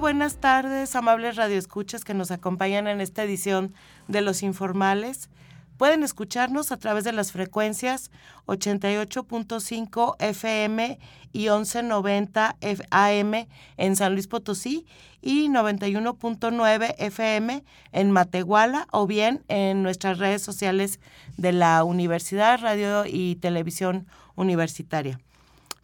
Buenas tardes, amables radioescuchas que nos acompañan en esta edición de Los Informales. Pueden escucharnos a través de las frecuencias 88.5 FM y 1190 AM en San Luis Potosí y 91.9 FM en Matehuala o bien en nuestras redes sociales de la Universidad Radio y Televisión Universitaria.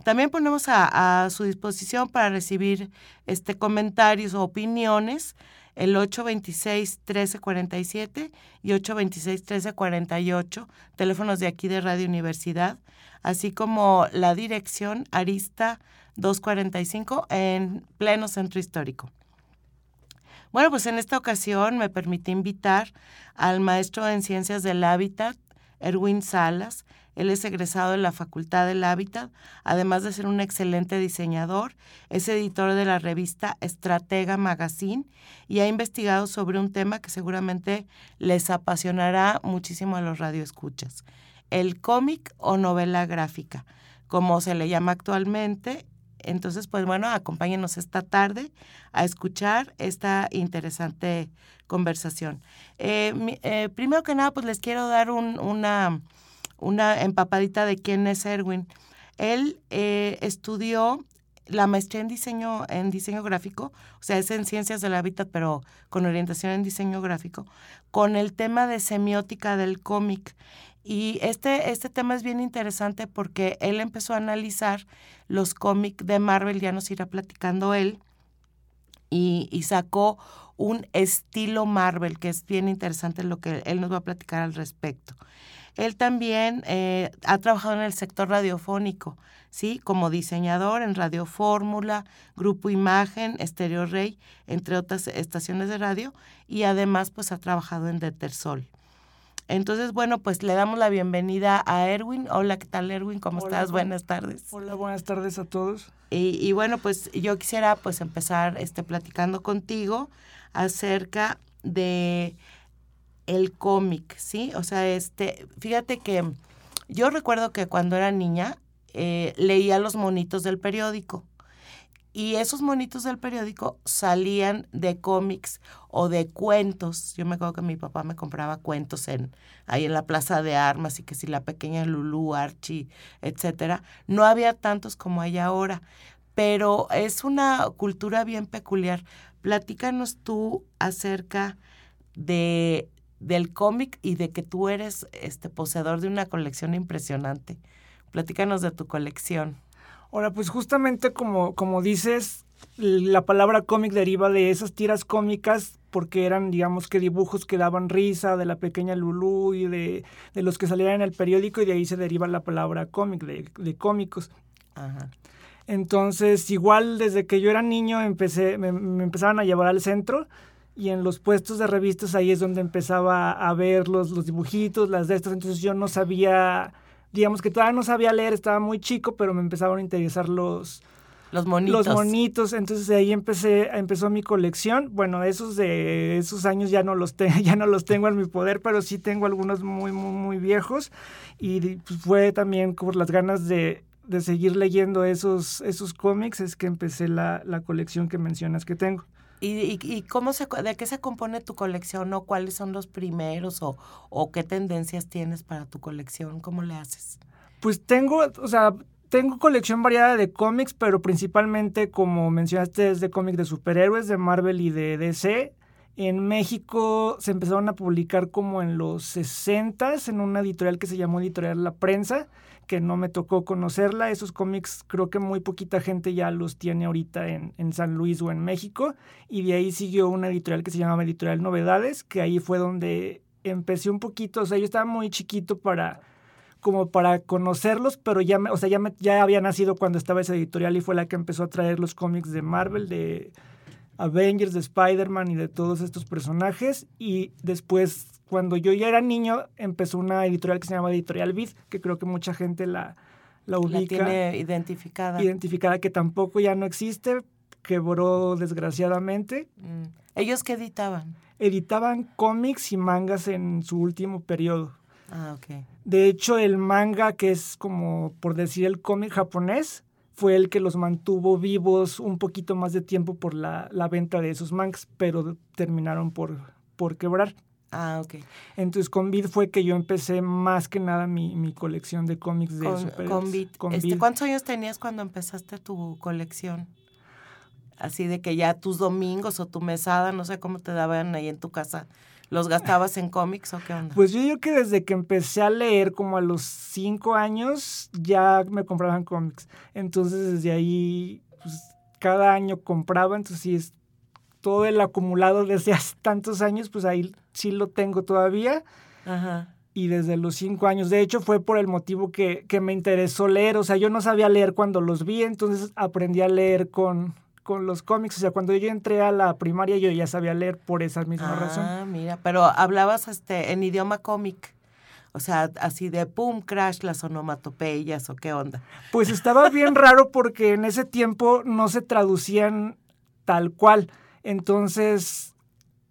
También ponemos a, su disposición para recibir este, comentarios o opiniones el 826-1347 y 826-1348, teléfonos de aquí de Radio Universidad, así como la dirección Arista 245 en pleno centro histórico. Bueno, pues en esta ocasión me permite invitar al maestro en Ciencias del Hábitat, Erwin Salas, él es egresado de la Facultad del Hábitat, además de ser un excelente diseñador, es editor de la revista Estratega Magazine y ha investigado sobre un tema que seguramente les apasionará muchísimo a los radioescuchas, el cómic o novela gráfica, como se le llama actualmente. Entonces, pues bueno, acompáñenos esta tarde a escuchar esta interesante conversación. Eh, eh, primero que nada, pues les quiero dar una una empapadita de quién es Erwin. Él eh, estudió la maestría en diseño, en diseño gráfico, o sea, es en ciencias del hábitat, pero con orientación en diseño gráfico, con el tema de semiótica del cómic. Y este, este tema es bien interesante porque él empezó a analizar los cómics de Marvel, ya nos irá platicando él, y, y, sacó un estilo Marvel, que es bien interesante lo que él nos va a platicar al respecto. Él también eh, ha trabajado en el sector radiofónico, ¿sí? Como diseñador en Radio Fórmula, Grupo Imagen, Estéreo Rey, entre otras estaciones de radio, y además pues ha trabajado en Detersol. Entonces, bueno, pues le damos la bienvenida a Erwin. Hola, ¿qué tal Erwin? ¿Cómo estás? Buenas tardes. Hola, buenas tardes a todos. Y, y, bueno, pues yo quisiera pues empezar este, platicando contigo acerca de el cómic, ¿sí? O sea, este, fíjate que yo recuerdo que cuando era niña eh, leía los monitos del periódico y esos monitos del periódico salían de cómics o de cuentos. Yo me acuerdo que mi papá me compraba cuentos en ahí en la Plaza de Armas y que si la pequeña Lulú, Archie, etcétera. No había tantos como hay ahora, pero es una cultura bien peculiar. Platícanos tú acerca de del cómic y de que tú eres este poseedor de una colección impresionante. Platícanos de tu colección. Ahora, pues justamente como, como dices, la palabra cómic deriva de esas tiras cómicas porque eran, digamos, que dibujos que daban risa de la pequeña Lulú y de, los que salían en el periódico y de ahí se deriva la palabra cómic, de, de cómicos. Ajá. Entonces, igual desde que yo era niño empecé, me, me empezaban a llevar al centro y en los puestos de revistas ahí es donde empezaba a ver los, los dibujitos, las de estas, entonces yo no sabía, digamos que todavía no sabía leer, estaba muy chico, pero me empezaban a interesar los... Los monitos. Los monitos, entonces de ahí empecé, empezó mi colección. Bueno, esos de esos años ya no los tengo, ya no los tengo en mi poder, pero sí tengo algunos muy, muy, muy viejos. Y pues, fue también por las ganas de, de seguir leyendo esos, esos cómics, es que empecé la, la colección que mencionas que tengo. ¿Y, y, cómo se, de qué se compone tu colección o cuáles son los primeros o, o qué tendencias tienes para tu colección? ¿Cómo le haces? Pues tengo, o sea, tengo colección variada de cómics, pero principalmente, como mencionaste, es de cómics de superhéroes, de Marvel y de DC. En México se empezaron a publicar como en los 60 en una editorial que se llamó Editorial La Prensa que no me tocó conocerla. Esos cómics creo que muy poquita gente ya los tiene ahorita en, en, San Luis o en México. Y de ahí siguió una editorial que se llamaba Editorial Novedades, que ahí fue donde empecé un poquito. O sea, yo estaba muy chiquito para como para conocerlos, pero ya, me, o sea, ya, me, ya había nacido cuando estaba esa editorial y fue la que empezó a traer los cómics de Marvel, de, Avengers, de Spider-Man y de todos estos personajes. Y después, cuando yo ya era niño, empezó una editorial que se llama Editorial Vid, que creo que mucha gente la, la ubica. La tiene identificada. Identificada, que tampoco ya no existe, quebró desgraciadamente. Mm. ¿Ellos qué editaban? Editaban cómics y mangas en su último periodo. Ah, ok. De hecho, el manga, que es como por decir el cómic japonés, fue el que los mantuvo vivos un poquito más de tiempo por la, la venta de esos mangas, pero terminaron por, por quebrar. Ah, ok. Entonces con Vid fue que yo empecé más que nada mi, mi colección de cómics de Con, con Vid. Este, ¿Cuántos años tenías cuando empezaste tu colección? Así de que ya tus domingos o tu mesada, no sé cómo te daban ahí en tu casa, ¿los gastabas en cómics o qué onda? Pues yo digo que desde que empecé a leer, como a los cinco años, ya me compraban cómics. Entonces desde ahí, pues cada año compraba, entonces sí es todo el acumulado desde hace tantos años, pues ahí sí lo tengo todavía. Ajá. Y desde los cinco años, de hecho, fue por el motivo que, que me interesó leer. O sea, yo no sabía leer cuando los vi, entonces aprendí a leer con, con los cómics. O sea, cuando yo entré a la primaria, yo ya sabía leer por esa misma ah, razón. mira, pero hablabas este, en idioma cómic. O sea, así de pum, crash, las onomatopeyas o qué onda. Pues estaba bien raro porque en ese tiempo no se traducían tal cual. Entonces,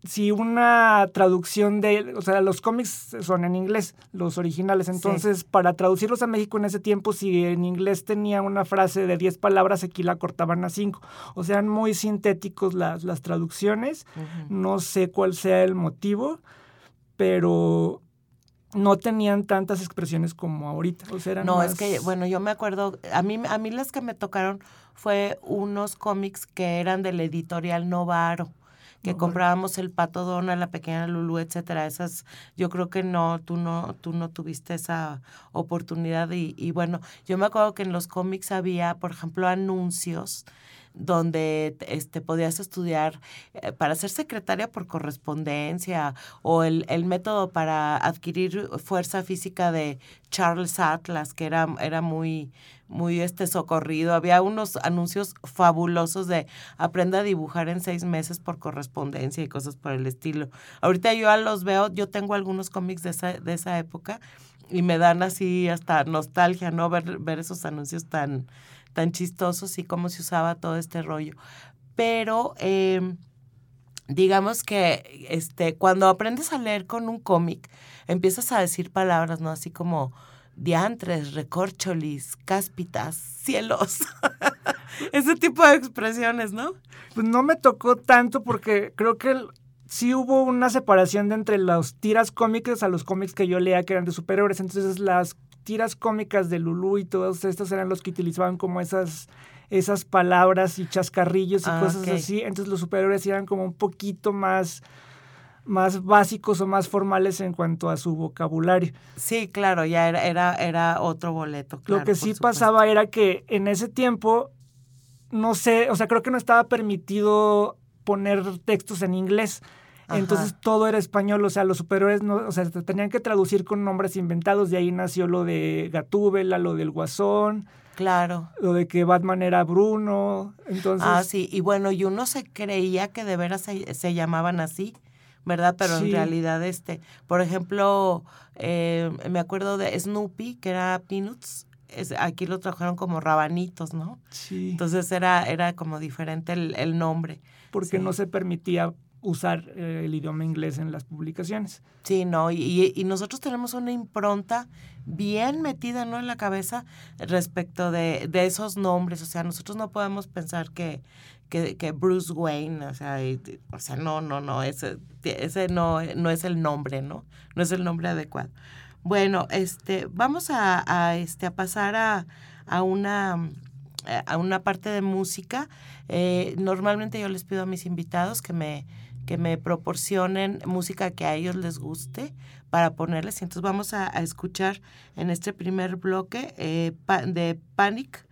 si una traducción de, o sea, los cómics son en inglés, los originales, entonces sí. para traducirlos a México en ese tiempo, si en inglés tenía una frase de 10 palabras, aquí la cortaban a 5. O sea, muy sintéticos las, las traducciones, uh -huh. no sé cuál sea el motivo, pero no tenían tantas expresiones como ahorita. O sea, eran no, más... es que, bueno, yo me acuerdo, a mí, a mí las que me tocaron fue unos cómics que eran del editorial Novaro que no, comprábamos el Pato Dona, la pequeña Lulu, etcétera. Esas, yo creo que no, tú no, tú no tuviste esa oportunidad. Y, y bueno, yo me acuerdo que en los cómics había, por ejemplo, anuncios donde este, podías estudiar eh, para ser secretaria por correspondencia o el, el, método para adquirir fuerza física de Charles Atlas, que era, era muy, muy este socorrido. Había unos anuncios fabulosos de aprenda a dibujar en seis meses por correspondencia y cosas por el estilo. Ahorita yo los veo, yo tengo algunos cómics de esa, de esa época y me dan así hasta nostalgia, ¿no? Ver, ver esos anuncios tan, tan chistosos y cómo se usaba todo este rollo. Pero eh, digamos que este, cuando aprendes a leer con un cómic, empiezas a decir palabras, ¿no? Así como diantres, recorcholis, cáspitas, cielos. Ese tipo de expresiones, ¿no? Pues no me tocó tanto porque creo que sí hubo una separación de entre las tiras cómicas a los cómics que yo leía que eran de superhéroes. Entonces las tiras cómicas de Lulu y todos estos eran los que utilizaban como esas esas palabras y chascarrillos y ah, cosas okay. así. Entonces los superhéroes eran como un poquito más más básicos o más formales en cuanto a su vocabulario. Sí, claro, ya era, era, era otro boleto. Claro, Lo que sí pasaba era que en ese tiempo, no sé, o sea, creo que no estaba permitido poner textos en inglés. Ajá. Entonces todo era español, o sea, los superhéroes no, o sea, tenían que traducir con nombres inventados, de ahí nació lo de Gatúbela, lo del Guasón. Claro. Lo de que Batman era Bruno. Entonces. Ah, sí, y bueno, y uno se creía que de veras se, se llamaban así. ¿verdad? Pero sí. en realidad, este, por ejemplo, eh, me acuerdo de Snoopy, que era Peanuts, es, aquí lo trajeron como rabanitos, ¿no? Sí. Entonces era, era como diferente el, el nombre. Porque sí. no se permitía usar eh, el idioma inglés en las publicaciones. Sí, no, y, y, nosotros tenemos una impronta bien metida, ¿no? En la cabeza respecto de, de esos nombres, o sea, nosotros no podemos pensar que, que, que, Bruce Wayne, o sea, o sea, no, no, no, ese, ese no, no es el nombre, ¿no? No es el nombre adecuado. Bueno, este, vamos a, a este, a pasar a, a una a una parte de música. Eh, normalmente yo les pido a mis invitados que me, que me proporcionen música que a ellos les guste para ponerles. Entonces vamos a, a escuchar en este primer bloque eh, de Panic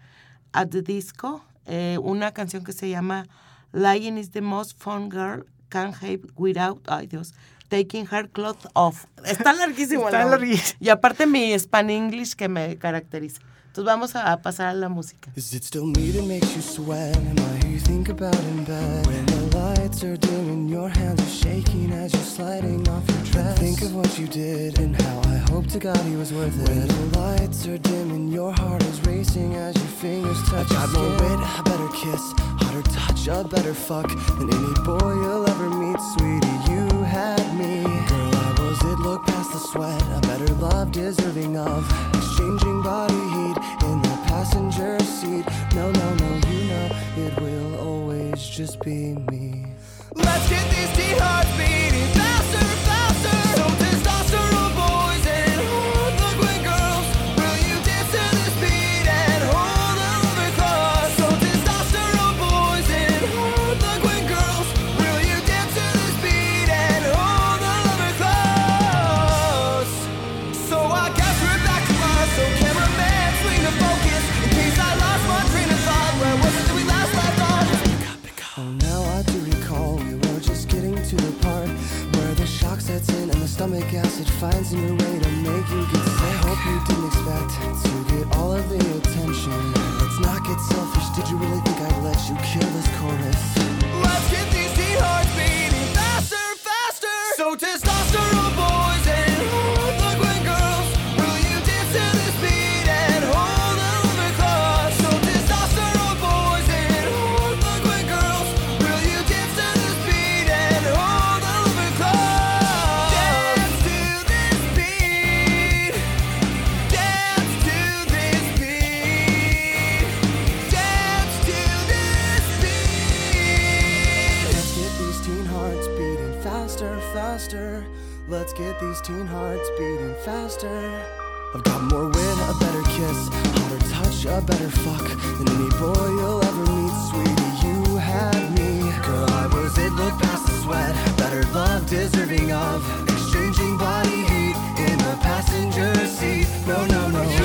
at the Disco eh, una canción que se llama Lying is the most fun girl Can't Have Without, ay Dios, Taking Her Clothes Off. Está larguísimo. Está larguísimo. Y aparte mi Span English que me caracteriza. Entonces vamos a pasar a la música. Is it still me that makes you sweat? Am I who you think about in bed? When the lights are dim and your hands are shaking as you're sliding off your dress. Think of what you did and how I hope to God he was worth it. When the lights are dim and your heart is racing as your fingers touch. I got more wit, a better kiss, hotter touch, a better fuck than any boy you'll ever meet, sweetie. You had me, Look past the sweat, a better love deserving of exchanging body heat in the passenger seat. No, no, no, you know it will always just be me. Let's get these hearts stomach acid finds a new way to make you get sick. I hope you didn't expect to get all of the attention. Let's not get selfish. Did you really think I'd let you kill this chorus? Let's get these teen hearts beating faster, faster. So testosterone hearts beating faster. I've got more wit, a better kiss, hotter touch, a better fuck than any boy you'll ever meet, sweetie. You had me, girl. I was it. Look past the sweat. Better love, deserving of exchanging body heat in the passenger seat. No, no, no.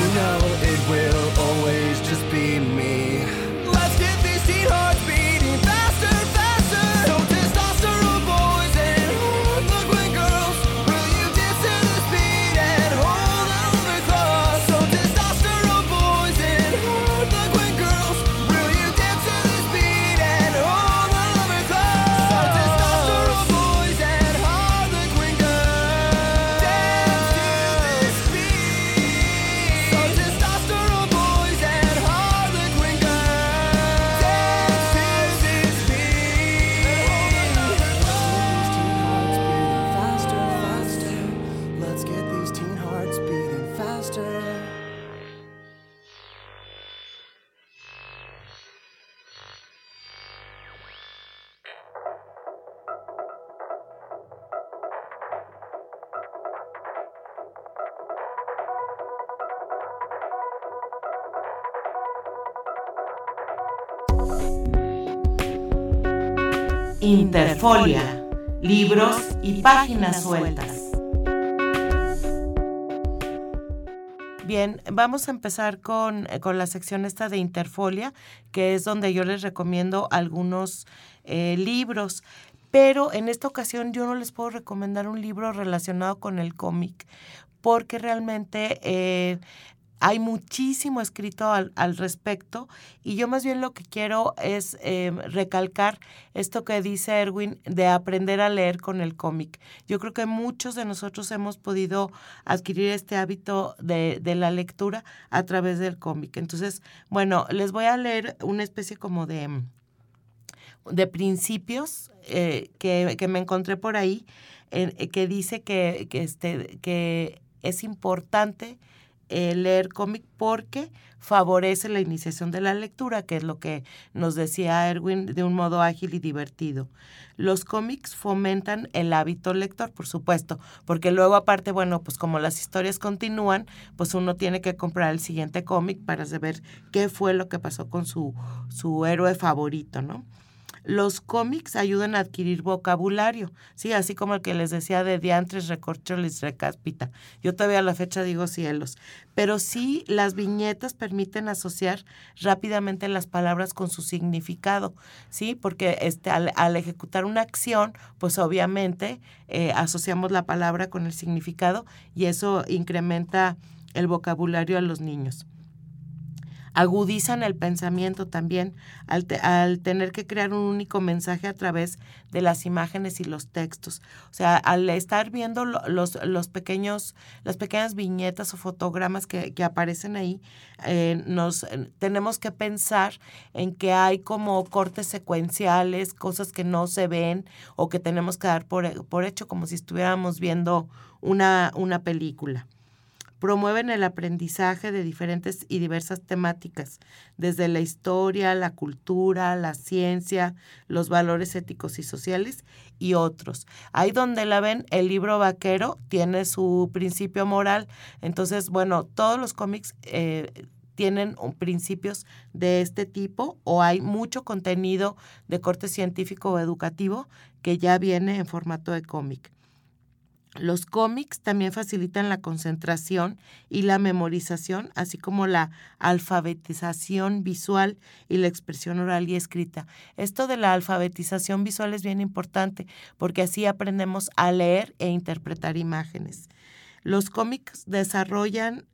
Interfolia, libros y páginas sueltas. Bien, vamos a empezar con, eh, con la sección esta de Interfolia, que es donde yo les recomiendo algunos eh, libros. Pero en esta ocasión yo no les puedo recomendar un libro relacionado con el cómic, porque realmente eh, hay muchísimo escrito al, al, respecto y yo más bien lo que quiero es eh, recalcar esto que dice Erwin de aprender a leer con el cómic. Yo creo que muchos de nosotros hemos podido adquirir este hábito de, de la lectura a través del cómic. Entonces, bueno, les voy a leer una especie como de, de principios eh, que, que, me encontré por ahí, eh, que dice que, que, este, que es importante eh, leer cómic porque favorece la iniciación de la lectura, que es lo que nos decía Erwin de un modo ágil y divertido. Los cómics fomentan el hábito lector, por supuesto, porque luego aparte, bueno, pues como las historias continúan, pues uno tiene que comprar el siguiente cómic para saber qué fue lo que pasó con su, su héroe favorito, ¿no? Los cómics ayudan a adquirir vocabulario, sí, así como el que les decía de diantres, recorcholis, recáspita. Yo todavía a la fecha digo cielos. Pero sí, las viñetas permiten asociar rápidamente las palabras con su significado, sí, porque este, al, ejecutar una acción, pues obviamente eh, asociamos la palabra con el significado y eso incrementa el vocabulario a los niños agudizan el pensamiento también al, tener que crear un único mensaje a través de las imágenes y los textos. O sea, al estar viendo los, los pequeños, las pequeñas viñetas o fotogramas que, aparecen ahí, eh, nos eh, tenemos que pensar en que hay como cortes secuenciales, cosas que no se ven o que tenemos que dar por, por hecho, como si estuviéramos viendo una, una película promueven el aprendizaje de diferentes y diversas temáticas, desde la historia, la cultura, la ciencia, los valores éticos y sociales y otros. Ahí donde la ven, el libro vaquero tiene su principio moral. Entonces, bueno, todos los cómics eh, tienen principios de este tipo o hay mucho contenido de corte científico o educativo que ya viene en formato de cómic. Los cómics también facilitan la concentración y la memorización, así como la alfabetización visual y la expresión oral y escrita. Esto de la alfabetización visual es bien importante porque así aprendemos a leer e interpretar imágenes. Los cómics desarrollan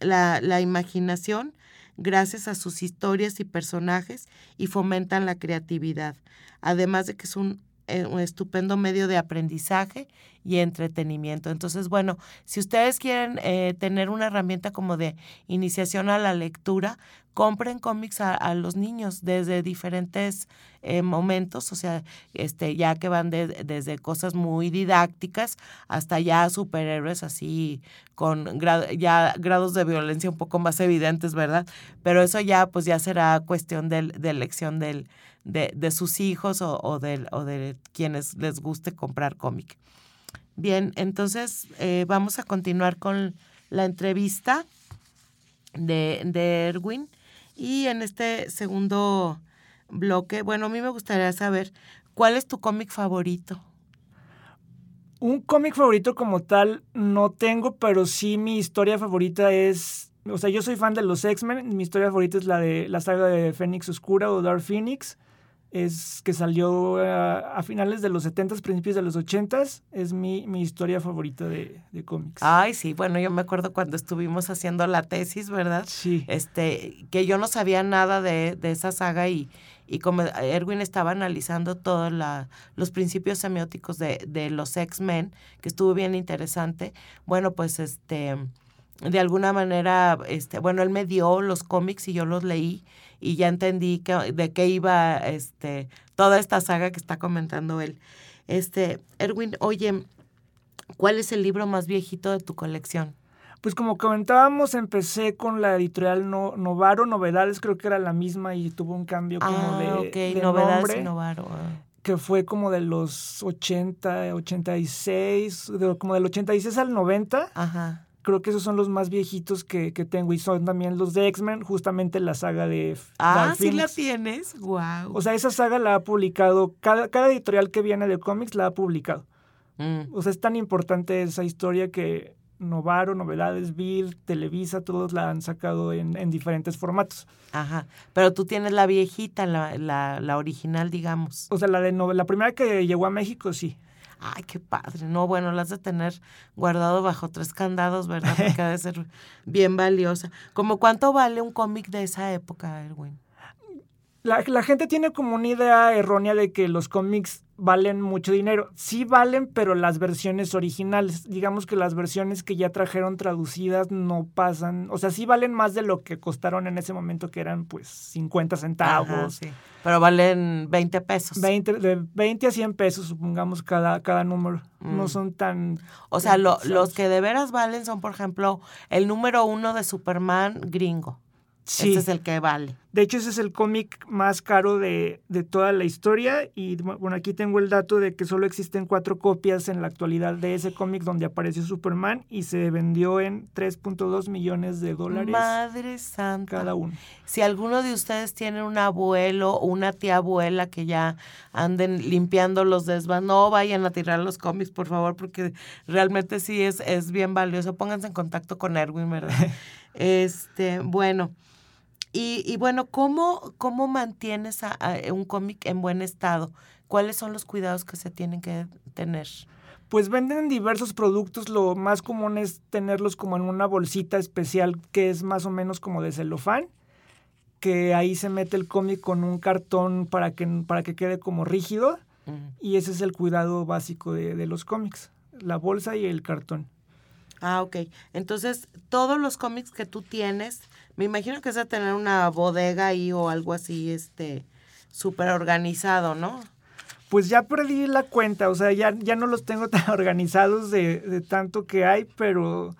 la, imaginación gracias a sus historias y personajes y fomentan la creatividad, además de que es un un estupendo medio de aprendizaje y entretenimiento. Entonces, bueno, si ustedes quieren eh, tener una herramienta como de iniciación a la lectura, compren cómics a, los niños desde diferentes eh, momentos, o sea, este, ya que van desde cosas muy didácticas hasta ya superhéroes así con ya grados de violencia un poco más evidentes, ¿verdad? Pero eso ya pues ya será cuestión de, de elección del, de, de sus hijos o, o, de, o de quienes les guste comprar cómic. Bien, entonces eh, vamos a continuar con la entrevista de, de Erwin. Y en este segundo bloque, bueno, a mí me gustaría saber, ¿cuál es tu cómic favorito? Un cómic favorito como tal no tengo, pero sí mi historia favorita es, o sea, yo soy fan de los X-Men, mi historia favorita es la de la saga de Fénix Oscura o Dark Phoenix es que salió a, finales de los 70 principios de los 80s. Es mi, mi historia favorita de, de, cómics. Ay, sí, bueno, yo me acuerdo cuando estuvimos haciendo la tesis, ¿verdad? Sí. Este, que yo no sabía nada de, de esa saga y, y como Erwin estaba analizando todos los principios semióticos de, de los X-Men, que estuvo bien interesante, bueno, pues este de alguna manera, este, bueno, él me dio los cómics y yo los leí y ya entendí que, de qué iba este, toda esta saga que está comentando él. Este, Erwin, oye, ¿cuál es el libro más viejito de tu colección? Pues como comentábamos, empecé con la editorial no, Novaro, Novedades, creo que era la misma y tuvo un cambio como ah, de, Novedades y Novaro. Ah. Que fue como de los 80, 86, de, como del 86 al 90. Ajá creo que esos son los más viejitos que, tengo y son también los de X-Men, justamente la saga de... Ah, sí la tienes, wow. O sea, esa saga la ha publicado, cada, cada editorial que viene de cómics la ha publicado. Mm. O sea, es tan importante esa historia que Novaro, Novedades, Vid, Televisa, todos la han sacado en, en, diferentes formatos. Ajá, pero tú tienes la viejita, la, la, la original, digamos. O sea, la de la primera que llegó a México, sí. Ay, qué padre. No, bueno, la has de tener guardado bajo tres candados, ¿verdad? Porque ha de ser bien valiosa. ¿Cómo cuánto vale un cómic de esa época, Erwin? La, la, gente tiene como una idea errónea de que los cómics valen mucho dinero. Sí valen, pero las versiones originales, digamos que las versiones que ya trajeron traducidas no pasan, o sea, sí valen más de lo que costaron en ese momento, que eran pues 50 centavos. sí. Pero valen 20 pesos. 20, de 20 a 100 pesos, supongamos, cada, cada número. No mm. son tan... O sea, los que de veras valen son, por ejemplo, el número uno de Superman gringo. Sí. Ese es el que vale. De hecho, ese es el cómic más caro de, de, toda la historia. Y bueno, aquí tengo el dato de que solo existen cuatro copias en la actualidad de ese cómic donde apareció Superman y se vendió en 3.2 millones de dólares. Madre santa. Cada uno. Si alguno de ustedes tiene un abuelo o una tía abuela que ya anden limpiando los desván, no vayan a tirar los cómics, por favor, porque realmente sí es, es bien valioso. Pónganse en contacto con Erwin, ¿verdad? este, bueno. Y, y, bueno, ¿cómo, cómo mantienes a, a un cómic en buen estado? ¿Cuáles son los cuidados que se tienen que tener? Pues venden diversos productos, lo más común es tenerlos como en una bolsita especial que es más o menos como de celofán, que ahí se mete el cómic con un cartón para que, para que quede como rígido uh -huh. y ese es el cuidado básico de, de los cómics, la bolsa y el cartón. Ah, ok. Entonces, todos los cómics que tú tienes, me imagino que es a tener una bodega ahí o algo así, este, súper organizado, ¿no? Pues ya perdí la cuenta, o sea, ya, ya no los tengo tan organizados de, de tanto que hay, pero,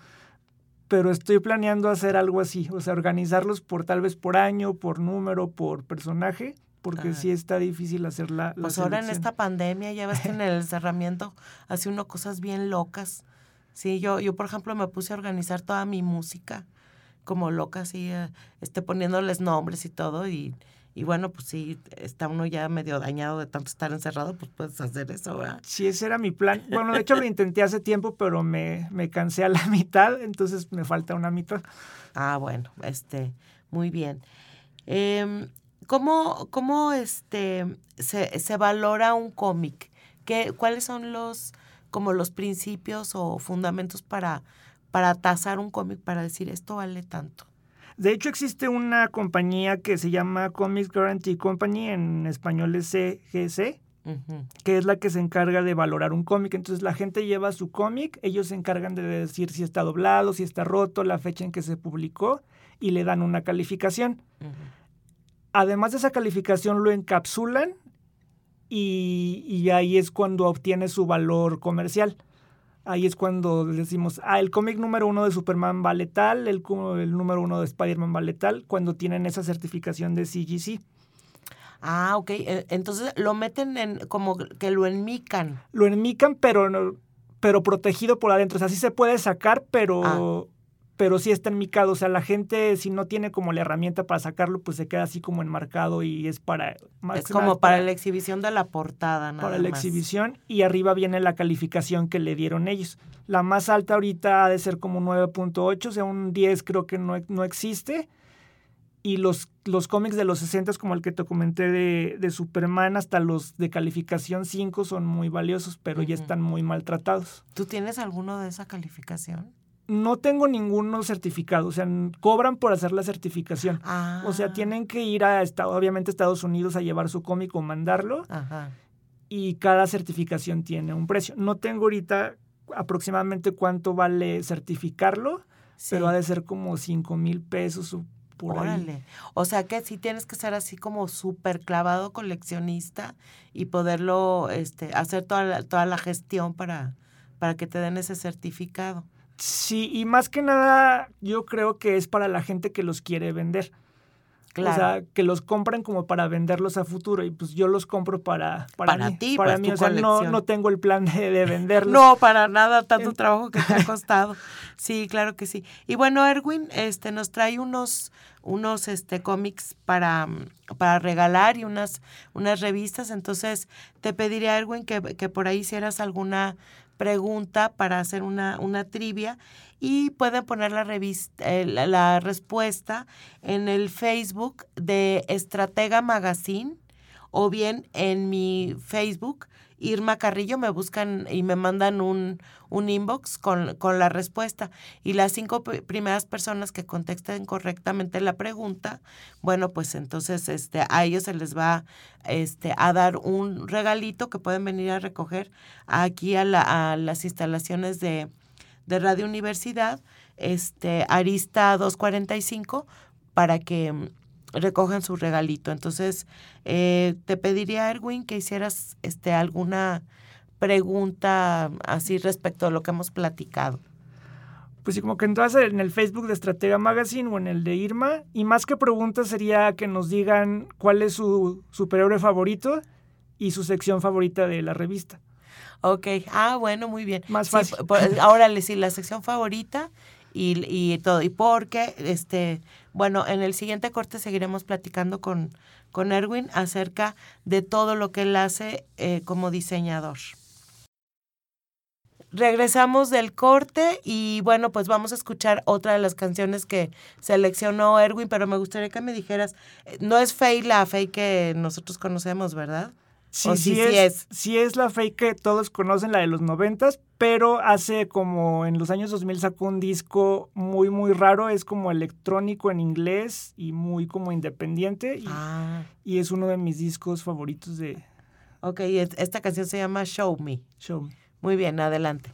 pero estoy planeando hacer algo así, o sea, organizarlos por tal vez por año, por número, por personaje, porque ah. sí está difícil hacer la, la Pues ahora en esta pandemia, ya ves que en el encerramiento hace uno cosas bien locas. Sí, yo, yo por ejemplo me puse a organizar toda mi música como loca, así, este, poniéndoles nombres y todo, y, y bueno, pues sí, está uno ya medio dañado de tanto estar encerrado, pues puedes hacer eso, ¿verdad? Sí, ese era mi plan. Bueno, de hecho lo intenté hace tiempo, pero me, me cansé a la mitad, entonces me falta una mitad. Ah, bueno, este, muy bien. Eh, ¿Cómo, cómo este, se, se valora un cómic? ¿Qué, ¿Cuáles son los como los principios o fundamentos para, para tasar un cómic, para decir esto vale tanto? De hecho, existe una compañía que se llama Comics Guarantee Company, en español es CGC, uh -huh. que es la que se encarga de valorar un cómic. Entonces la gente lleva su cómic, ellos se encargan de decir si está doblado, si está roto, la fecha en que se publicó y le dan una calificación. Uh -huh. Además de esa calificación lo encapsulan y, y, ahí es cuando obtiene su valor comercial. Ahí es cuando decimos, ah, el cómic número uno de Superman vale tal, el, el número uno de Spider-Man vale tal, cuando tienen esa certificación de CGC. Ah, ok. Entonces lo meten en como que lo enmican. Lo enmican, pero, pero protegido por adentro. O sea, sí se puede sacar, pero, ah. Pero sí está enmicado. O sea, la gente, si no tiene como la herramienta para sacarlo, pues se queda así como enmarcado y es para... Más es como para, para, la exhibición de la portada, nada Para la más. exhibición y arriba viene la calificación que le dieron ellos. La más alta ahorita ha de ser como 9.8, o sea, un 10 creo que no, no existe. Y los, los cómics de los 60, como el que te comenté de, de, Superman, hasta los de calificación 5 son muy valiosos, pero uh -huh. ya están muy maltratados. ¿Tú tienes alguno de esa calificación? No tengo ninguno certificado, o sea, cobran por hacer la certificación. Ah. O sea, tienen que ir a obviamente Estados Unidos a llevar su cómic o mandarlo. Ajá. Y cada certificación tiene un precio. No tengo ahorita aproximadamente cuánto vale certificarlo, sí. pero ha de ser como 5 mil pesos por Órale. ahí. O sea que sí tienes que ser así como súper clavado coleccionista y poderlo este, hacer toda la, toda la gestión para, para que te den ese certificado. Sí, y más que nada yo creo que es para la gente que los quiere vender. Claro. O sea, que los compran como para venderlos a futuro y pues yo los compro para, para, para mí. ti, para pues, mí, tu o sea, no, no tengo el plan de, de venderlos. No, para nada, tanto trabajo que te ha costado. Sí, claro que sí. Y bueno, Erwin este, nos trae unos, unos este, cómics para, para regalar y unas, unas revistas. Entonces, te pediría, Erwin, que, que por ahí hicieras alguna pregunta para hacer una, una trivia y pueden poner la, revista, eh, la, la, respuesta en el Facebook de Estratega Magazine o bien en mi Facebook, Irma Carrillo, me buscan y me mandan un, un inbox con, con, la respuesta. Y las cinco primeras personas que contesten correctamente la pregunta, bueno, pues entonces este, a ellos se les va este, a dar un regalito que pueden venir a recoger aquí a, la, a las instalaciones de, de Radio Universidad, este, Arista 245, para que recogen su regalito. Entonces, eh, te pediría, Erwin, que hicieras este, alguna pregunta así respecto a lo que hemos platicado. Pues sí, como que entonces en el Facebook de Estratega Magazine o en el de Irma. Y más que preguntas sería que nos digan cuál es su superhéroe favorito y su sección favorita de la revista. Ok, ah, bueno, muy bien. Más Sí, fácil. po- po- ahora le sí, la sección favorita y, todo. Y porque, este, bueno, en el siguiente corte seguiremos platicando con, con Erwin acerca de todo lo que él hace eh, como diseñador. Regresamos del corte y bueno, pues vamos a escuchar otra de las canciones que seleccionó Erwin, pero me gustaría que me dijeras, eh, no es Faye la Faye que nosotros conocemos, ¿verdad? Sí, O sí, sí, es, sí es. sí es la fake que todos conocen, la de los noventas, pero hace como en los años 2000 sacó un disco muy, muy raro, es como electrónico en inglés y muy como independiente y, Ah. y es uno de mis discos favoritos de Ok, esta canción se llama Show Me. Show. Muy bien, adelante.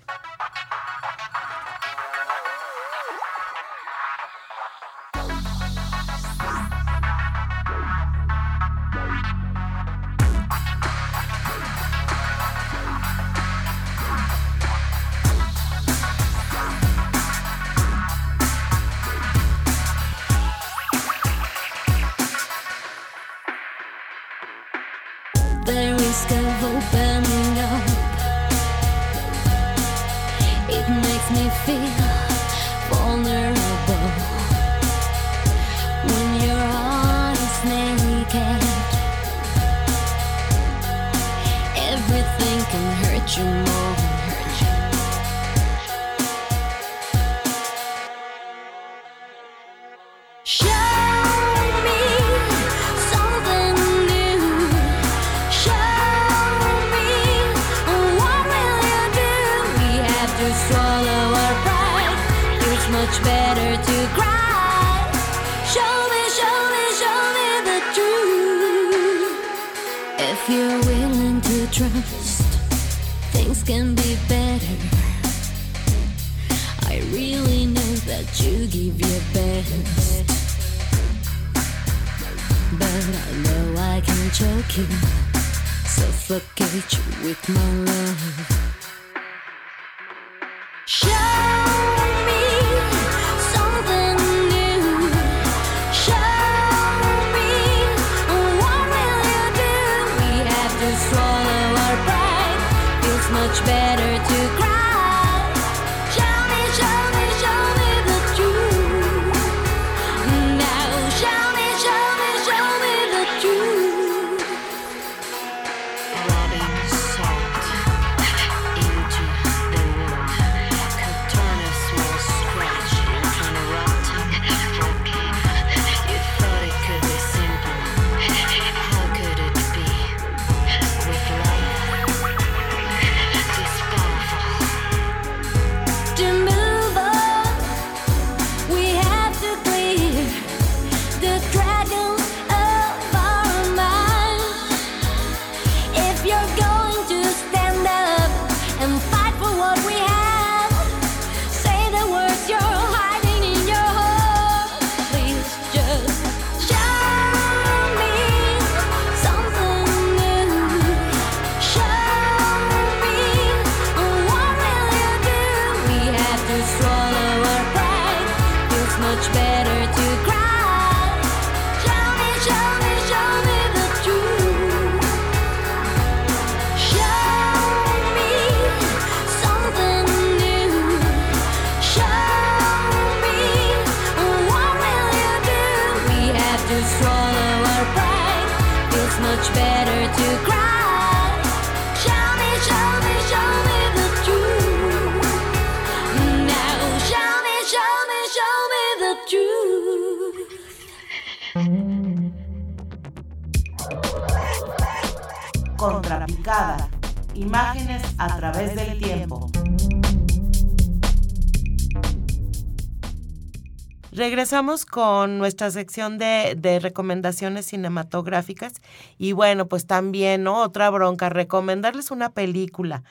Regresamos con nuestra sección de, recomendaciones cinematográficas y bueno, pues también ¿no? otra bronca, recomendarles una película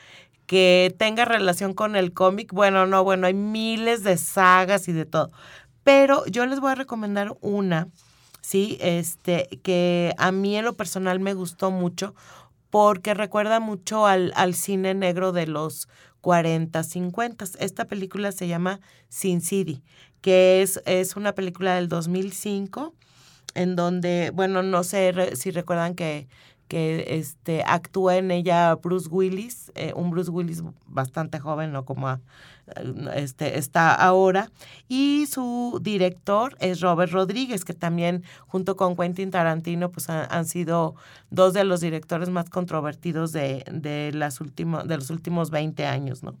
que tenga relación con el cómic. Bueno, no, bueno, hay miles de sagas y de todo, pero yo les voy a recomendar una, sí, este, que a mí en lo personal me gustó mucho porque recuerda mucho al, al cine negro de los 40, 50. Esta película se llama Sin City, que es, es una película del 2005 en donde, bueno, no sé si recuerdan que, que este, actúa en ella Bruce Willis, eh, un Bruce Willis bastante joven, no como este, está ahora, y su director es Robert Rodríguez, que también junto con Quentin Tarantino pues ha- han sido dos de los directores más controvertidos de, de, las de los últimos 20 años, ¿no?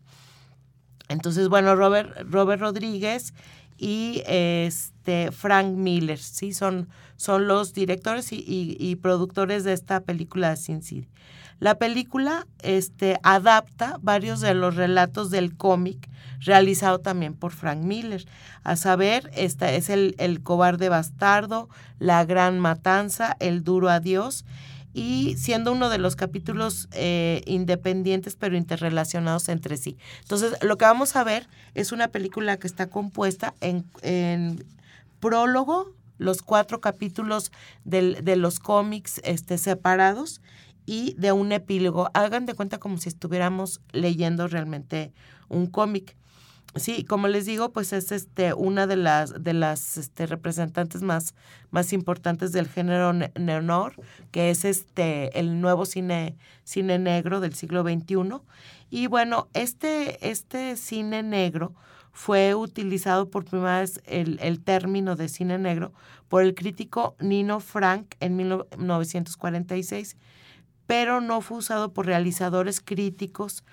Entonces, bueno, Robert, Robert Rodríguez y este Frank Miller, sí, son, son los directores y, y- y productores de esta película Sin City. La película este, adapta varios de los relatos del cómic realizado también por Frank Miller. A saber, esta es el, el cobarde bastardo, la gran matanza, el duro adiós y siendo uno de los capítulos eh, independientes pero interrelacionados entre sí. Entonces, lo que vamos a ver es una película que está compuesta en, en prólogo, los cuatro capítulos del- de los cómics este, separados y de un epílogo. Hagan de cuenta como si estuviéramos leyendo realmente un cómic. Sí, como les digo, pues es este una de las de las este, representantes más más importantes del género ne- neonor, que es este el nuevo cine cine negro del siglo XXI. Y bueno, este este cine negro fue utilizado por primera vez el, el término de cine negro por el crítico Nino Frank en 1946, pero no fue usado por realizadores críticos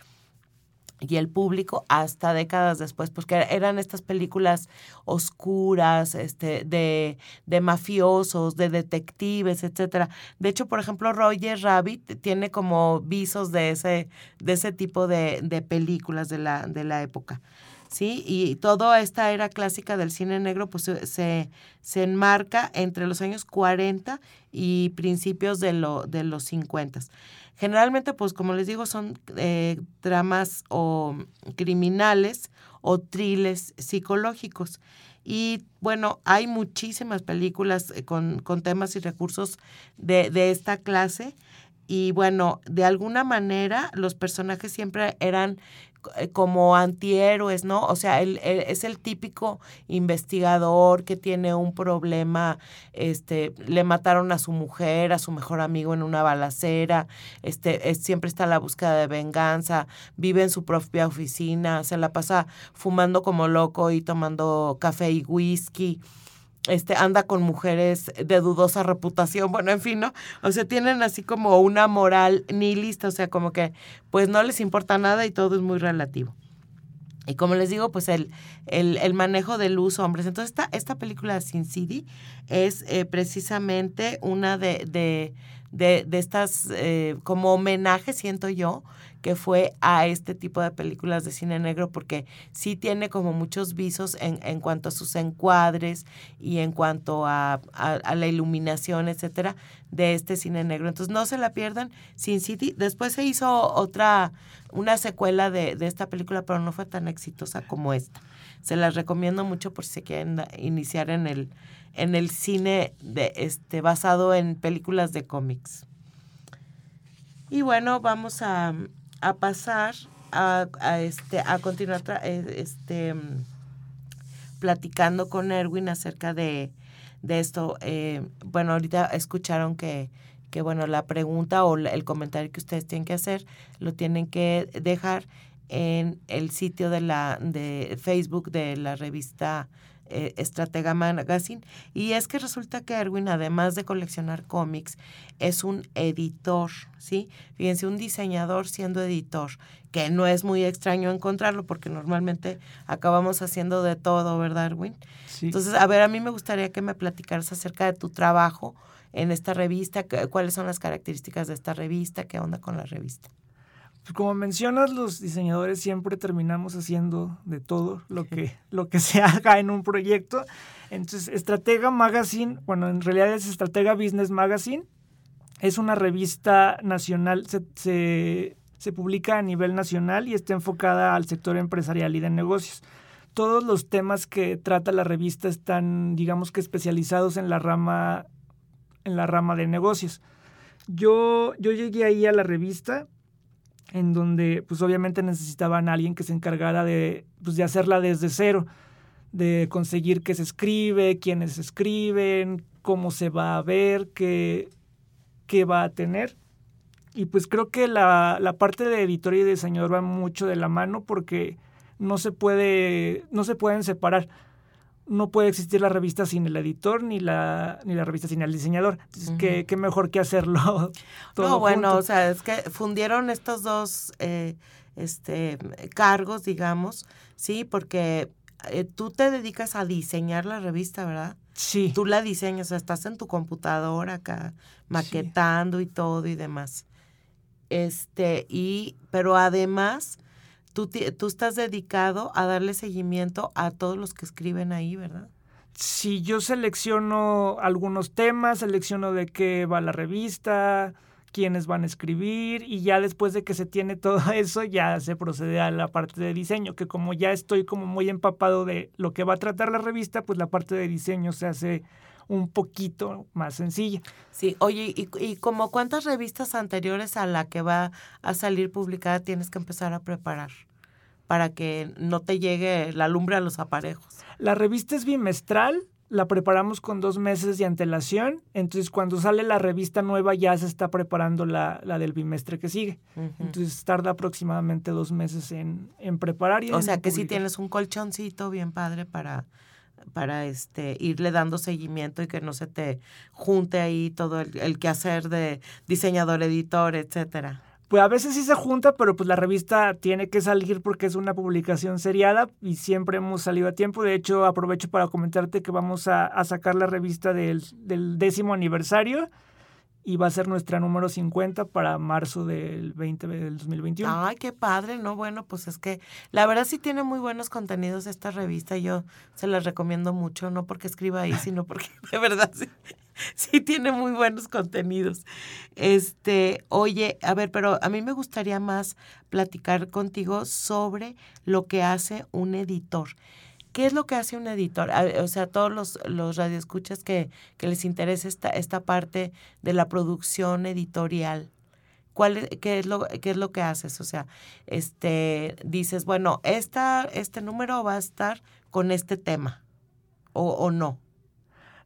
y el público hasta décadas después, porque eran estas películas oscuras, este, de, de mafiosos, de detectives, etcétera. De hecho, por ejemplo, Roger Rabbit tiene como visos de ese, de ese tipo de, de películas de la, de la época. ¿Sí? Y toda esta era clásica del cine negro pues se- se, enmarca entre los años 40 y principios de, lo, de los 50. Generalmente, pues como les digo, son eh, dramas o criminales o thrillers psicológicos. Y bueno, hay muchísimas películas eh, con, con temas y recursos de, de esta clase. Y bueno, de alguna manera los personajes siempre eran como antihéroes, ¿no? O sea, él, es el típico investigador que tiene un problema, este, le mataron a su mujer, a su mejor amigo en una balacera, este, es- siempre está a la búsqueda de venganza, vive en su propia oficina, se la pasa fumando como loco y tomando café y whisky este, anda con mujeres de dudosa reputación, bueno, en fin, ¿no? O sea, tienen así como una moral nihilista, o sea, como que pues no les importa nada y todo es muy relativo. Y como les digo, pues el, el, el manejo de luz, hombres. Entonces, esta, esta película Sin City es eh, precisamente una de, de, de, de estas, eh, como homenaje, siento yo, que fue a este tipo de películas de cine negro, porque sí tiene como muchos visos en, en cuanto a sus encuadres y en cuanto a, a, la iluminación, etcétera, de este cine negro. Entonces, no se la pierdan, Sin City. Después se hizo otra, una secuela de, de esta película, pero no fue tan exitosa como esta. Se las recomiendo mucho por si se quieren iniciar en el, en el cine de este basado en películas de cómics. Y bueno, vamos a, a pasar a, este a continuar eh, este platicando con Erwin acerca de, de esto. Eh, bueno, ahorita escucharon que, que bueno, la pregunta o el comentario que ustedes tienen que hacer lo tienen que dejar en el sitio de la de Facebook de la revista eh, Estratega Magazine. Y es que resulta que Erwin, además de coleccionar cómics, es un editor, ¿sí? Fíjense, un diseñador siendo editor, que no es muy extraño encontrarlo porque normalmente acabamos haciendo de todo, ¿verdad, Erwin? Sí. Entonces, a ver, a mí me gustaría que me platicaras acerca de tu trabajo en esta revista, cuáles son las características de esta revista, qué onda con la revista. Pues como mencionas, los diseñadores siempre terminamos haciendo de todo lo que, lo que se haga en un proyecto. Entonces, Estratega Magazine, bueno, en realidad es Estratega Business Magazine, es una revista nacional, se, se, se publica a nivel nacional y está enfocada al sector empresarial y de negocios. Todos los temas que trata la revista están, digamos que especializados en la rama, en la rama de negocios. Yo, yo llegué ahí a la revista en donde pues obviamente necesitaban a alguien que se encargara de, pues, de hacerla desde cero, de conseguir qué se escribe, quiénes escriben, cómo se va a ver, qué, qué va a tener. Y pues creo que la, la parte de editor y diseñador va mucho de la mano porque no se puede, no se pueden separar. No puede existir la revista sin el editor ni la, ni la revista sin el diseñador. Entonces, ¿qué, qué mejor que hacerlo todo no, bueno, junto? o sea, es que fundieron estos dos eh, este, cargos, digamos, sí, porque eh, tú te dedicas a diseñar la revista, ¿verdad? Sí. Tú la diseñas, o sea, estás en tu computadora acá, maquetando y todo y demás. Este, y, pero además, tú, estás dedicado a darle seguimiento a todos los que escriben ahí, ¿verdad? si yo selecciono algunos temas, selecciono de qué va la revista, quiénes van a escribir y ya después de que se tiene todo eso ya se procede a la parte de diseño, que como ya estoy como muy empapado de lo que va a tratar la revista, pues la parte de diseño se hace un poquito más sencilla. Sí, oye, ¿y, y como cuántas revistas anteriores a la que va a salir publicada tienes que empezar a preparar para que no te llegue la lumbre a los aparejos? La revista es bimestral, la preparamos con dos meses de antelación, entonces cuando sale la revista nueva ya se está preparando la, la del bimestre que sigue. Entonces tarda aproximadamente dos meses en, en preparar. Y O en sea que sí publicar. tienes un colchoncito bien padre para para este irle dando seguimiento y que no se te junte ahí todo el, el quehacer de diseñador, editor, etcétera. Pues a veces sí se junta, pero pues la revista tiene que salir porque es una publicación seriada y siempre hemos salido a tiempo. De hecho, aprovecho para comentarte que vamos a, sacar la revista del, del décimo aniversario y va a ser nuestra número 50 para marzo del, 20, del 2021. Ay, qué padre, ¿no? Bueno, pues es que la verdad sí tiene muy buenos contenidos esta revista. Yo se las recomiendo mucho, no porque escriba ahí, sino porque de verdad sí, sí tiene muy buenos contenidos. Este, oye, a ver, pero a mí me gustaría más platicar contigo sobre lo que hace un editor. ¿Qué es lo que hace un editor? O sea, todos los, los radioescuchas que, que les interesa esta, esta parte de la producción editorial. ¿Cuál qué, es lo, ¿Qué es lo que haces? O sea, este, dices, bueno, esta, este número va a estar con este tema, o, o no.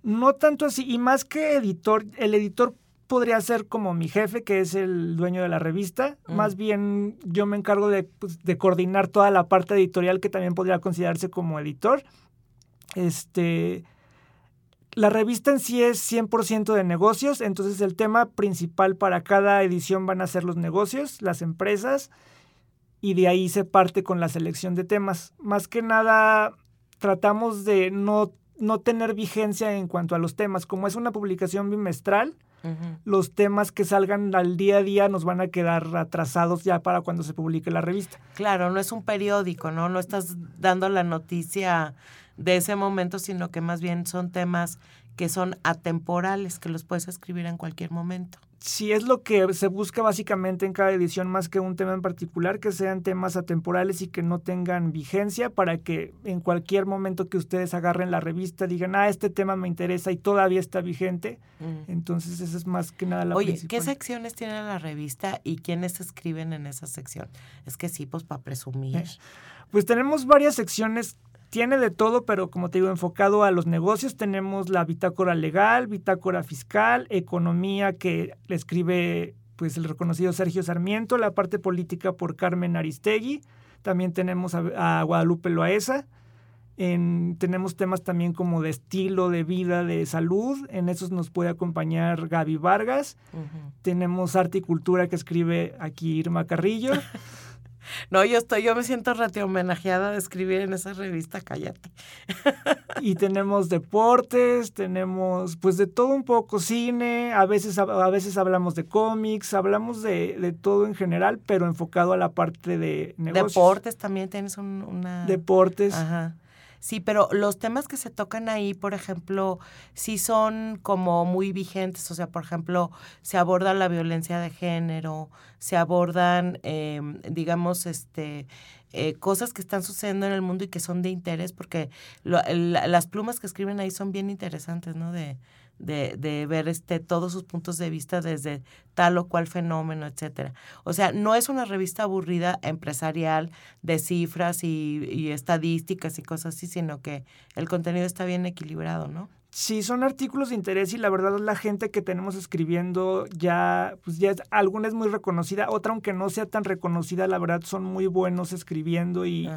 No tanto así, y más que editor, el editor podría ser como mi jefe, que es el dueño de la revista. Mm. Más bien yo me encargo de, pues, de coordinar toda la parte editorial que también podría considerarse como editor. Este, la revista en sí es 100% de negocios, entonces el tema principal para cada edición van a ser los negocios, las empresas, y de ahí se parte con la selección de temas. Más que nada tratamos de no, no tener vigencia en cuanto a los temas. Como es una publicación bimestral, los temas que salgan al día a día nos van a quedar atrasados ya para cuando se publique la revista. Claro, no es un periódico, ¿no? No estás dando la noticia de ese momento, sino que más bien son temas que son atemporales, que los puedes escribir en cualquier momento. Si es lo que se busca básicamente en cada edición, más que un tema en particular, que sean temas atemporales y que no tengan vigencia para que en cualquier momento que ustedes agarren la revista digan, ah, este tema me interesa y todavía está vigente. Mm. Entonces esa es más que nada la Oye, principal. ¿qué secciones tiene la revista y quiénes escriben en esa sección? Es que sí, pues para presumir. Eh, Pues tenemos varias secciones, tiene de todo, pero como te digo, enfocado a los negocios, tenemos la bitácora legal, bitácora fiscal, economía que le escribe pues el reconocido Sergio Sarmiento, la parte política por Carmen Aristegui, también tenemos a, a Guadalupe Loaesa, en- tenemos temas también como de estilo de vida, de salud, en esos nos puede acompañar Gaby Vargas, tenemos arte y cultura que escribe aquí Irma Carrillo. No, yo estoy, yo me siento rete homenajeada de escribir en esa revista, cállate. Y tenemos deportes, tenemos pues de todo un poco, cine, a veces, a veces hablamos de cómics, hablamos de, de todo en general, pero enfocado a la parte de negocios. Deportes también tienes un- una... Deportes. Ajá. Sí, pero los temas que se tocan ahí, por ejemplo, sí son como muy vigentes. O sea, por ejemplo, se aborda la violencia de género, se abordan, eh, digamos, este eh, cosas que están sucediendo en el mundo y que son de interés, porque lo- el- las plumas que escriben ahí son bien interesantes, ¿no? De, de, de ver este, todos sus puntos de vista desde tal o cual fenómeno, etcétera. O sea, no es una revista aburrida empresarial de cifras y, y estadísticas y cosas así, sino que el contenido está bien equilibrado, ¿no? Sí, son artículos de interés y la verdad la gente que tenemos escribiendo ya, pues ya es- alguna es muy reconocida, otra aunque no sea tan reconocida, la verdad son muy buenos escribiendo y,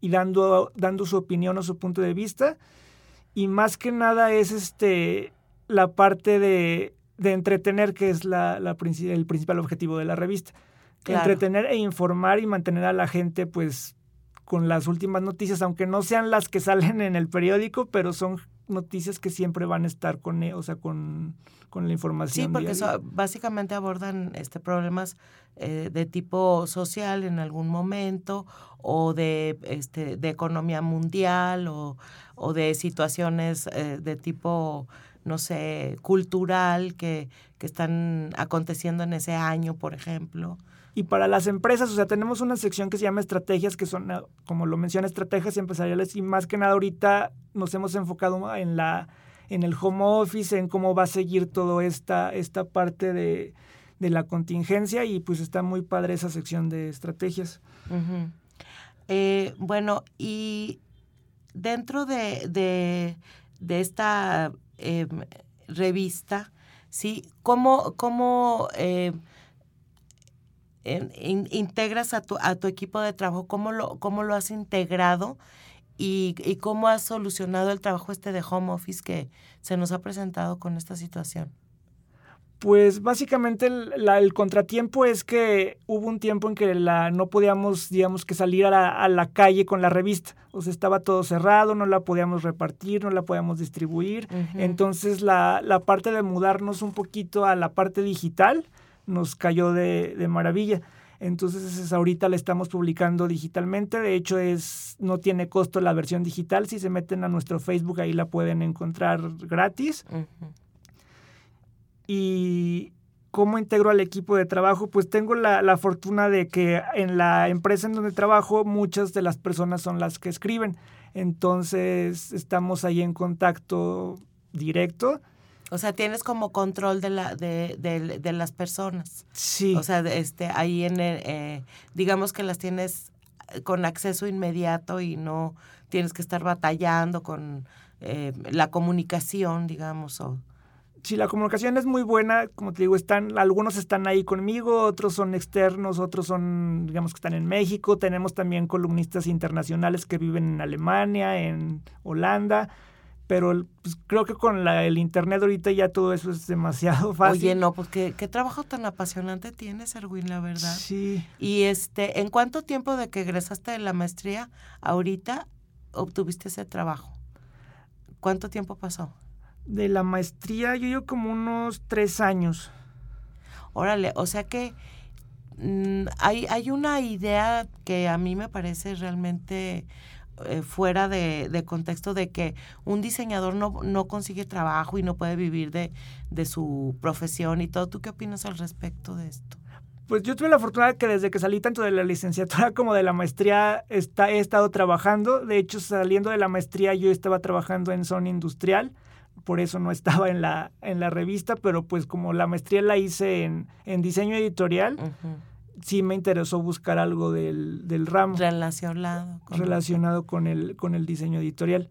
y dando, dando su opinión o su punto de vista. Y más que nada es este la parte de, de entretener, que es la, la el principal objetivo de la revista. Claro. Entretener e informar y mantener a la gente pues con las últimas noticias, aunque no sean las que salen en el periódico, pero son noticias que siempre van a estar con, e- o sea, con, con la información. Sí, porque básicamente abordan este problemas eh, de tipo social en algún momento o de este de economía mundial o, o de situaciones eh, de tipo no sé cultural que, que están aconteciendo en ese año por ejemplo Y para las empresas, o sea, tenemos una sección que se llama estrategias, que son, como lo menciona, estrategias empresariales y más que nada ahorita nos hemos enfocado en la en el home office, en cómo va a seguir toda esta, esta parte de, de la contingencia y pues está muy padre esa sección de estrategias. Eh, bueno, y dentro de, de, de esta eh, revista, ¿sí? ¿Cómo, cómo eh, integras a tu, a tu equipo de trabajo? ¿Cómo lo, cómo lo has integrado? Y, y cómo has solucionado el trabajo este de home office que se nos ha presentado con esta situación? Pues básicamente el, la- el contratiempo es que hubo un tiempo en que la, no podíamos, digamos, que salir a la, a la calle con la revista. O sea, estaba todo cerrado, no la podíamos repartir, no la podíamos distribuir. Entonces la, la parte de mudarnos un poquito a la parte digital nos cayó de, de maravilla. Entonces es- ahorita la estamos publicando digitalmente. De hecho, es, no tiene costo la versión digital. Si se meten a nuestro Facebook, ahí la pueden encontrar gratis. ¿Y cómo integro al equipo de trabajo? Pues tengo la, la fortuna de que en la empresa en donde trabajo muchas de las personas son las que escriben. Entonces estamos ahí en contacto directo. O sea, tienes como control de, la, de, de- de las personas. Sí. O sea, este, ahí en el, eh, digamos que las tienes con acceso inmediato y no tienes que estar batallando con eh, la comunicación, digamos. O, Sí, la comunicación es muy buena, como te digo, están, algunos están ahí conmigo, otros son externos, otros son, digamos que están en México, tenemos también columnistas internacionales que viven en Alemania, en Holanda, pero pues, creo que con la- el internet ahorita ya todo eso es demasiado fácil. Oye, no, pues ¿qué, qué trabajo tan apasionante tienes, Erwin, la verdad. Sí, Y este, ¿en cuánto tiempo de que egresaste de la maestría ahorita obtuviste ese trabajo? ¿Cuánto tiempo pasó? De la maestría yo llevo como unos tres años. Órale, o sea que mm, hay, hay una idea que a mí me parece realmente eh, fuera de, de contexto de que un diseñador no, no consigue trabajo y no puede vivir de, de su profesión y todo. ¿Tú qué opinas al respecto de esto? Pues yo tuve la fortuna de que desde que salí tanto de la licenciatura como de la maestría está, he estado trabajando. De hecho, saliendo de la maestría yo estaba trabajando en zona industrial, por eso no estaba en la, en la revista, pero pues como la maestría la hice en, en diseño editorial, sí me interesó buscar algo del, del ramo Relacionado. con- relacionado con el, con el diseño editorial.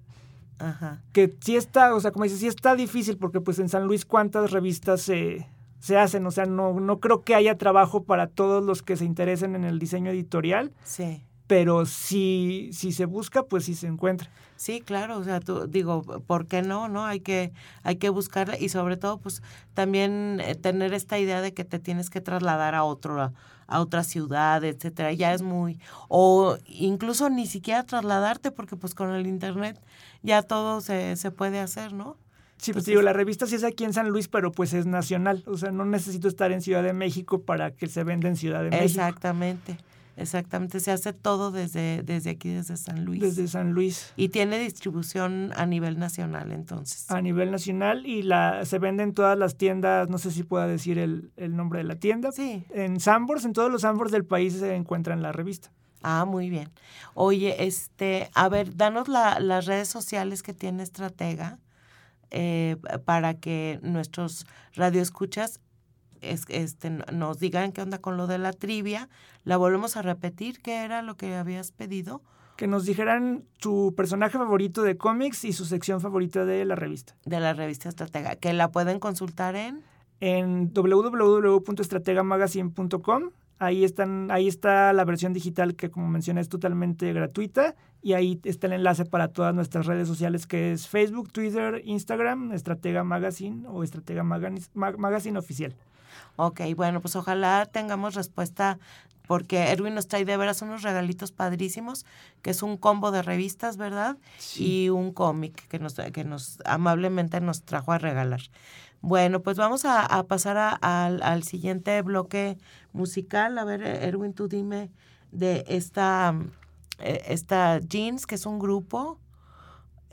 Ajá. Que sí está, o sea, como dices, sí está difícil porque pues en San Luis cuántas revistas se, se hacen, o sea, no, no creo que haya trabajo para todos los que se interesen en el diseño editorial, Sí. Pero si, si se busca, pues sí se encuentra. Sí, claro, o sea, tú, digo, ¿por qué no? no Hay que, hay que buscarla y sobre todo, pues, también eh, tener esta idea de que te tienes que trasladar a otro, a, a otra ciudad, etcétera, ya es muy, o incluso ni siquiera trasladarte, porque pues con el internet ya todo se, se puede hacer, ¿no? Sí, pues Entonces- digo, la revista sí es aquí en San Luis, pero pues es nacional, o sea, no necesito estar en Ciudad de México para que se venda en Ciudad de México. Exactamente, exactamente, se hace todo desde, desde aquí, desde San Luis. Desde San Luis. Y tiene distribución a nivel nacional, entonces. a nivel nacional y la se vende en todas las tiendas, no sé si pueda decir el, el nombre de la tienda. Sí. En Sambors, en todos los Sambors del país se encuentra en la revista. Ah, muy bien. Oye, este, a ver, danos la- las redes sociales que tiene Estratega. eh, para que nuestros radioescuchas es- este, nos digan qué onda con lo de la trivia. La volvemos a repetir, ¿qué era lo que habías pedido? Que nos dijeran su personaje favorito de cómics y su sección favorita de la revista. de la revista Estratega, que la pueden consultar en... En www.estrategamagazine.com. Ahí, están, ahí está la versión digital que, como mencioné, es totalmente gratuita. Y ahí está el enlace para todas nuestras redes sociales, que es Facebook, Twitter, Instagram, Estratega Magazine o Estratega Magazine, Mag- Magazine Oficial. Ok, bueno, pues ojalá tengamos respuesta porque Erwin nos trae de veras unos regalitos padrísimos, que es un combo de revistas, ¿verdad? Y un cómic que nos, que nos amablemente nos trajo a regalar. Bueno, pues vamos a, a pasar a- al, al siguiente bloque musical. A ver, Erwin, tú dime de esta, eh, esta Jeans, que es un grupo.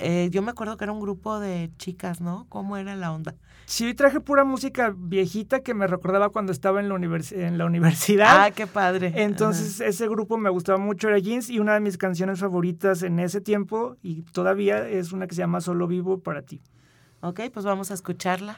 Eh, yo me acuerdo que era un grupo de chicas, ¿no? ¿Cómo era la onda? Sí, traje pura música viejita que me recordaba cuando estaba en la, univers- en la universidad. Ah, qué padre. Entonces ese grupo me gustaba mucho, era Jeans, y una de mis canciones favoritas en ese tiempo, y todavía es una que se llama Solo Vivo para ti. Ok, pues vamos a escucharla.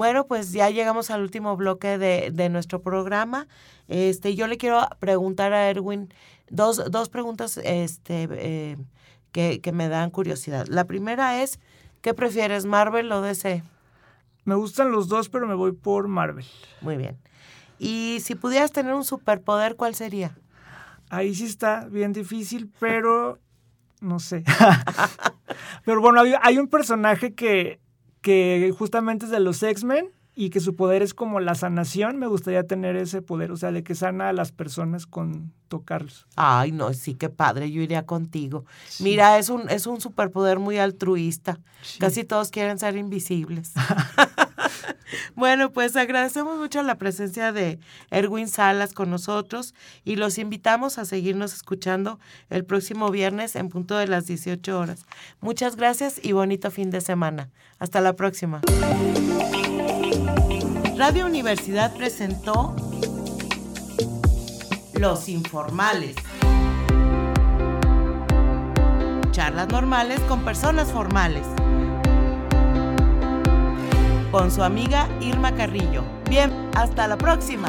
Bueno, pues ya llegamos al último bloque de, de nuestro programa. Este, yo le quiero preguntar a Erwin dos, dos preguntas este, eh, que, que me dan curiosidad. La primera es, ¿qué prefieres, Marvel o DC? Me gustan los dos, pero me voy por Marvel. Muy bien. Y si pudieras tener un superpoder, ¿cuál sería? Ahí sí está bien difícil, pero no sé. pero bueno, hay, hay un personaje que, que justamente es de los X-Men y que su poder es como la sanación. Me gustaría tener ese poder, o sea, de que sana a las personas con tocarlos. Ay, no, sí, qué padre, yo iría contigo. Mira, es un, es un superpoder muy altruista. Casi todos quieren ser invisibles. bueno, pues agradecemos mucho la presencia de Erwin Salas con nosotros y los invitamos a seguirnos escuchando el próximo viernes en punto de las 18 horas. Muchas gracias y bonito fin de semana. Hasta la próxima. Radio Universidad presentó Los Informales. Charlas normales con personas formales. Con su amiga Irma Carrillo. Bien, hasta la próxima.